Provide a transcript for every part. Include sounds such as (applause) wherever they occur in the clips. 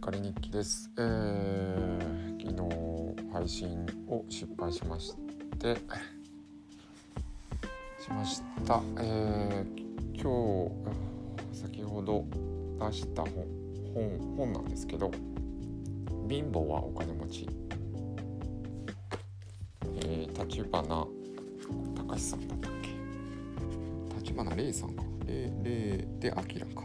かり日記です、えー、昨日配信を失敗しまして (laughs) しました、えー、今日先ほど出した本本本なんですけど「貧乏はお金持ち」えー、立花隆さんだったっけ？立花玲さんか。玲玲で明か。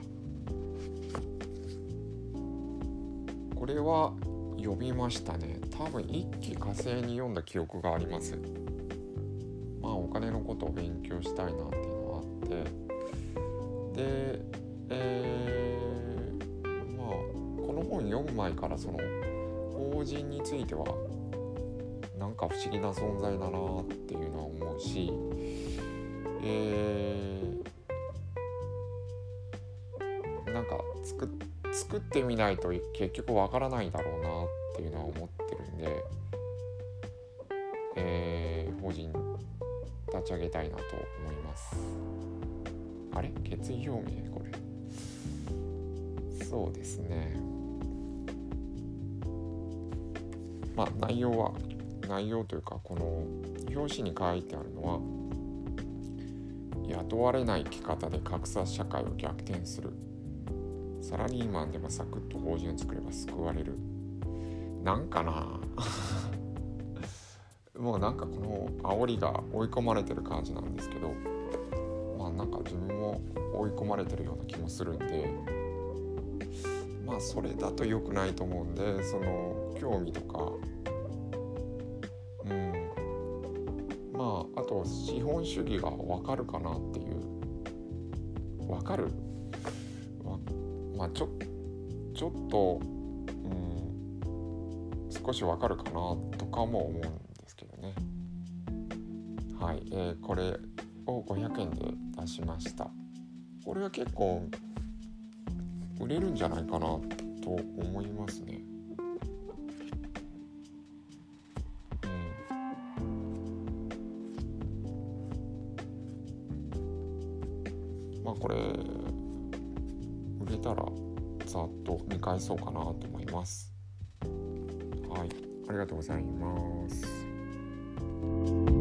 これは読みましたね。多分一気火星に読んだ記憶があります。まあお金のことを勉強したいなっていうのがあって。でえー、まあこの本読む前からその法人についてはなんか不思議な存在だなっていうのは思うしえー、なんか作作ってみないと結局わからないだろうなっていうのは思ってるんで、えー、法人立ち上げたいなと思います。あれ？決意表明？これ。そうですね。まあ内容は内容というかこの表紙に書いてあるのは雇われない生き方で格差社会を逆転する。サラリーマンでもサクッと法人を作れば救われる。なんかな。(laughs) もうなんかこの煽りが追い込まれてる感じなんですけどまあなんか自分も追い込まれてるような気もするんでまあそれだと良くないと思うんでその興味とかうん。まああと資本主義が分かるかなっていう。分かる？まあちょちょっと、うん、少しわかるかなとかも思うんですけどね。はい、えー、これを500円で出しました。これは結構売れるんじゃないかなと思いますね。うん。まあこれ売れたらざっと見返そうかなと思います。はい、ありがとうございます。